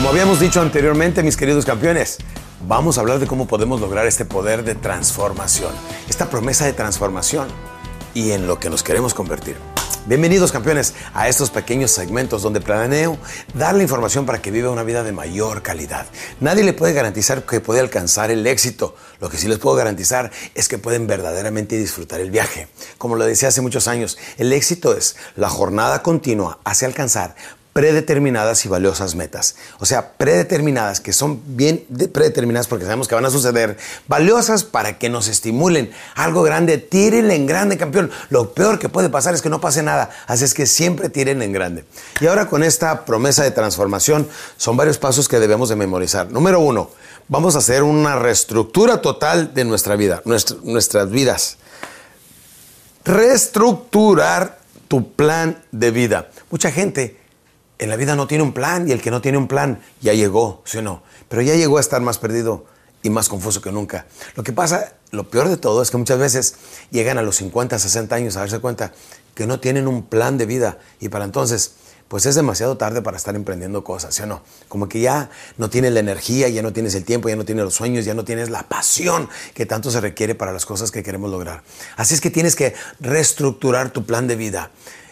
Como habíamos dicho anteriormente, mis queridos campeones, vamos a hablar de cómo podemos lograr este poder de transformación, esta promesa de transformación y en lo que nos queremos convertir. Bienvenidos campeones a estos pequeños segmentos donde planeo darle información para que viva una vida de mayor calidad. Nadie le puede garantizar que puede alcanzar el éxito. Lo que sí les puedo garantizar es que pueden verdaderamente disfrutar el viaje. Como lo decía hace muchos años, el éxito es la jornada continua hacia alcanzar predeterminadas y valiosas metas. O sea, predeterminadas, que son bien predeterminadas porque sabemos que van a suceder, valiosas para que nos estimulen. Algo grande, tírenle en grande, campeón. Lo peor que puede pasar es que no pase nada. Así es que siempre tiren en grande. Y ahora con esta promesa de transformación, son varios pasos que debemos de memorizar. Número uno, vamos a hacer una reestructura total de nuestra vida, nuestras vidas. Reestructurar tu plan de vida. Mucha gente en la vida no tiene un plan y el que no tiene un plan ya llegó, ¿sí o no? Pero ya llegó a estar más perdido y más confuso que nunca. Lo que pasa, lo peor de todo es que muchas veces llegan a los 50, 60 años a darse cuenta que no tienen un plan de vida y para entonces pues es demasiado tarde para estar emprendiendo cosas, ¿sí o no? Como que ya no tienes la energía, ya no tienes el tiempo, ya no tienes los sueños, ya no tienes la pasión que tanto se requiere para las cosas que queremos lograr. Así es que tienes que reestructurar tu plan de vida.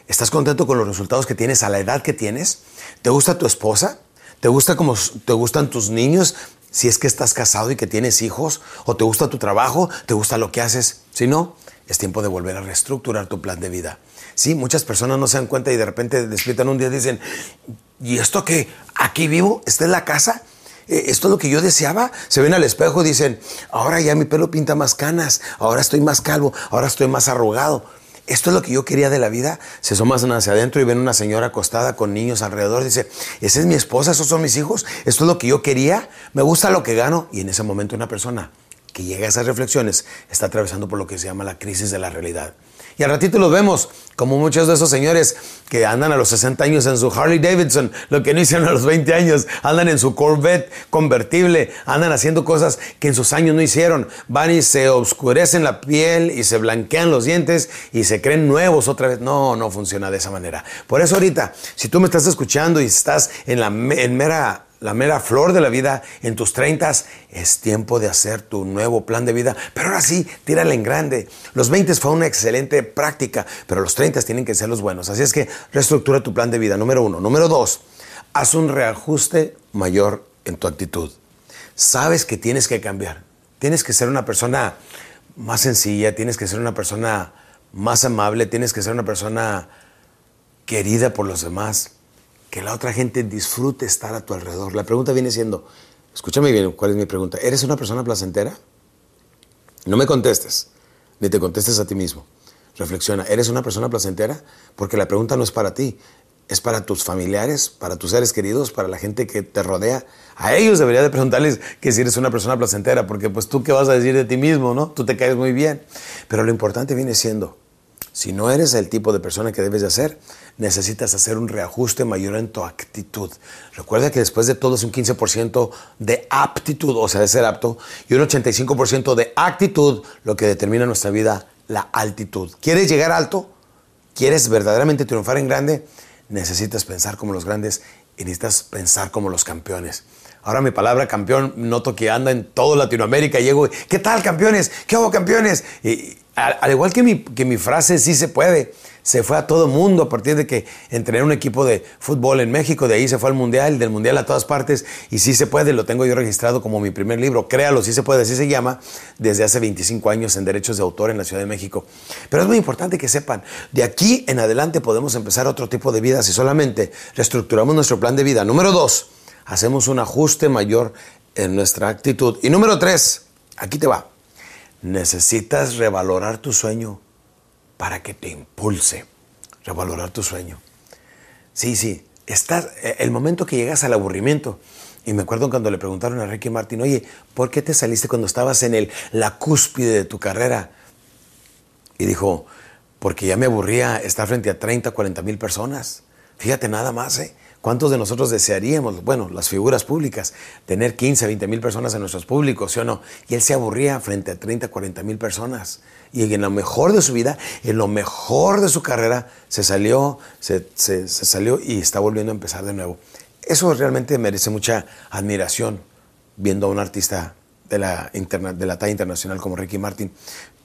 ¿Estás contento con los resultados que tienes a la edad que tienes? ¿Te gusta tu esposa? ¿Te gusta como te gustan tus niños? Si es que estás casado y que tienes hijos, o te gusta tu trabajo, te gusta lo que haces. Si no, es tiempo de volver a reestructurar tu plan de vida. Sí, muchas personas no se dan cuenta y de repente despiertan un día y dicen, ¿y esto qué? ¿Aquí vivo? ¿Esta es la casa? ¿E-, ¿Esto es lo que yo deseaba? Se ven al espejo y dicen, ahora ya mi pelo pinta más canas, ahora estoy más calvo, ahora estoy más arrugado esto es lo que yo quería de la vida. Se asoman hacia adentro y ven una señora acostada con niños alrededor. Dice, esa es mi esposa, esos son mis hijos, esto es lo que yo quería, me gusta lo que gano. Y en ese momento una persona que llega a esas reflexiones está atravesando por lo que se llama la crisis de la realidad. Y al ratito los vemos, como muchos de esos señores que andan a los 60 años en su Harley Davidson, lo que no hicieron a los 20 años, andan en su Corvette convertible, andan haciendo cosas que en sus años no hicieron. Van y se oscurecen la piel y se blanquean los dientes y se creen nuevos otra vez. No, no funciona de esa manera. Por eso ahorita, si tú me estás escuchando y estás en la en mera la mera flor de la vida en tus 30, es tiempo de hacer tu nuevo plan de vida. Pero ahora sí, tírale en grande. Los 20 fue una excelente práctica, pero los 30 tienen que ser los buenos. Así es que reestructura tu plan de vida, número uno. Número dos, haz un reajuste mayor en tu actitud. Sabes que tienes que cambiar. Tienes que ser una persona más sencilla, tienes que ser una persona más amable, tienes que ser una persona querida por los demás que la otra gente disfrute estar a tu alrededor. La pregunta viene siendo, escúchame bien, ¿cuál es mi pregunta? ¿Eres una persona placentera? No me contestes, ni te contestes a ti mismo. Reflexiona, ¿eres una persona placentera? Porque la pregunta no es para ti, es para tus familiares, para tus seres queridos, para la gente que te rodea. A ellos debería de preguntarles que si eres una persona placentera, porque pues tú qué vas a decir de ti mismo, ¿no? Tú te caes muy bien. Pero lo importante viene siendo, si no eres el tipo de persona que debes de ser, necesitas hacer un reajuste mayor en tu actitud. Recuerda que después de todo es un 15% de aptitud, o sea, de ser apto, y un 85% de actitud, lo que determina nuestra vida, la altitud. ¿Quieres llegar alto? ¿Quieres verdaderamente triunfar en grande? Necesitas pensar como los grandes y necesitas pensar como los campeones. Ahora mi palabra campeón noto que anda en toda Latinoamérica. Llego, ¿qué tal campeones? ¿Qué hago campeones? Al, igual que mi, que mi frase sí se puede, se fue a todo mundo a partir de que entrené un equipo de fútbol en México, de ahí se fue al Mundial, del Mundial a todas partes, y sí se puede, lo tengo yo registrado como mi primer libro, créalo, sí se puede, así se llama, desde hace 25 años en derechos de autor en la Ciudad de México. Pero es muy importante que sepan, de aquí en adelante podemos empezar otro tipo de vida si solamente reestructuramos nuestro plan de vida. Número dos, hacemos un ajuste mayor en nuestra actitud. Y número tres, aquí te va necesitas revalorar tu sueño para que te impulse. Revalorar tu sueño. Sí, sí, estás, eh, el momento que llegas al aburrimiento, y me acuerdo cuando le preguntaron a Ricky Martin, oye, ¿por qué te saliste cuando estabas en el, la cúspide de tu carrera? Y dijo, porque ya me aburría estar frente a 30, 40 mil personas. Fíjate nada más, ¿eh? ¿Cuántos de nosotros desearíamos, bueno, las figuras públicas, tener 15, 20 mil personas en nuestros públicos, ¿sí o no? Y él se aburría frente a 30, 40 mil personas. Y en lo mejor de su vida, en lo mejor de su carrera, se salió, se, salió y está volviendo a empezar de nuevo. Eso realmente merece mucha admiración viendo a un artista de la, de la talla internacional como Ricky Martin.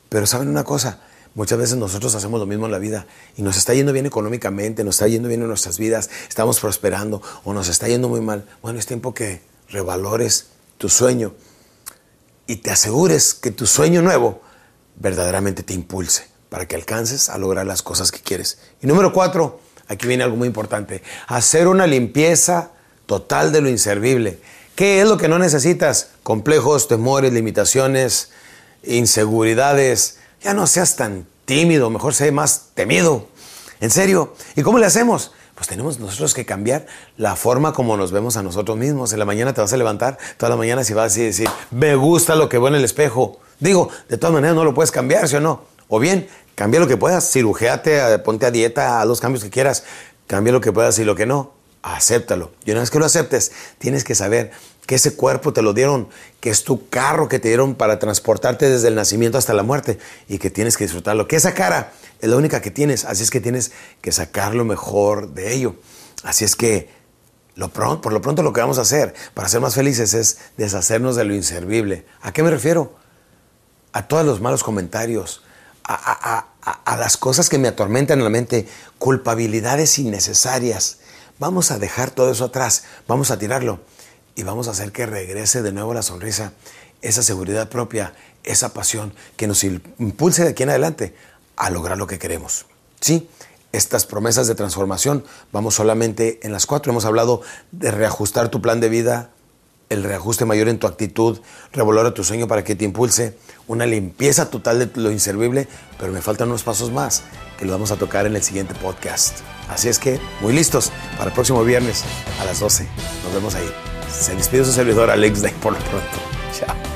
Pero saben una cosa, muchas veces nosotros hacemos lo mismo en la vida y nos está yendo bien económicamente, nos está yendo bien en nuestras vidas, estamos prosperando o nos está yendo muy mal. Bueno, es tiempo que revalores tu sueño y te asegures que tu sueño nuevo verdaderamente te impulse para que alcances a lograr las cosas que quieres. Y número cuatro, aquí viene algo muy importante, hacer una limpieza total de lo inservible. ¿Qué es lo que no necesitas? Complejos, temores, limitaciones, inseguridades. Ya no seas tan tímido, mejor sé más temido. En serio. ¿Y cómo le hacemos? Pues tenemos nosotros que cambiar la forma como nos vemos a nosotros mismos. En la mañana te vas a levantar, toda la mañana si vas a decir, me gusta lo que veo en el espejo. Digo, de todas maneras no lo puedes cambiar, ¿sí o no? O bien, cambia lo que puedas, cirujeate, ponte a dieta, a los cambios que quieras, cambia lo que puedas y lo que no acéptalo. Y una vez que lo aceptes, tienes que saber que ese cuerpo te lo dieron, que es tu carro que te dieron para transportarte desde el nacimiento hasta la muerte y que tienes que disfrutarlo. Que esa cara es la única que tienes, así es que tienes que sacar lo mejor de ello. Así es que por lo pronto lo que vamos a hacer para ser más felices es deshacernos de lo inservible. ¿A qué me refiero? A todos los malos comentarios, a, a las cosas que me atormentan en la mente, culpabilidades innecesarias Vamos a dejar todo eso atrás, vamos a tirarlo y vamos a hacer que regrese de nuevo la sonrisa, esa seguridad propia, esa pasión que nos impulse de aquí en adelante a lograr lo que queremos. Sí, estas promesas de transformación, vamos solamente en las cuatro. Hemos hablado de reajustar tu plan de vida, el reajuste mayor en tu actitud, revolver tu sueño para que te impulse, una limpieza total de lo inservible, pero me faltan unos pasos más que los vamos a tocar en el siguiente podcast. Así es que, muy listos para el próximo viernes a las 12. Nos vemos ahí. Se despide su servidor Alex Day por lo pronto. Chao.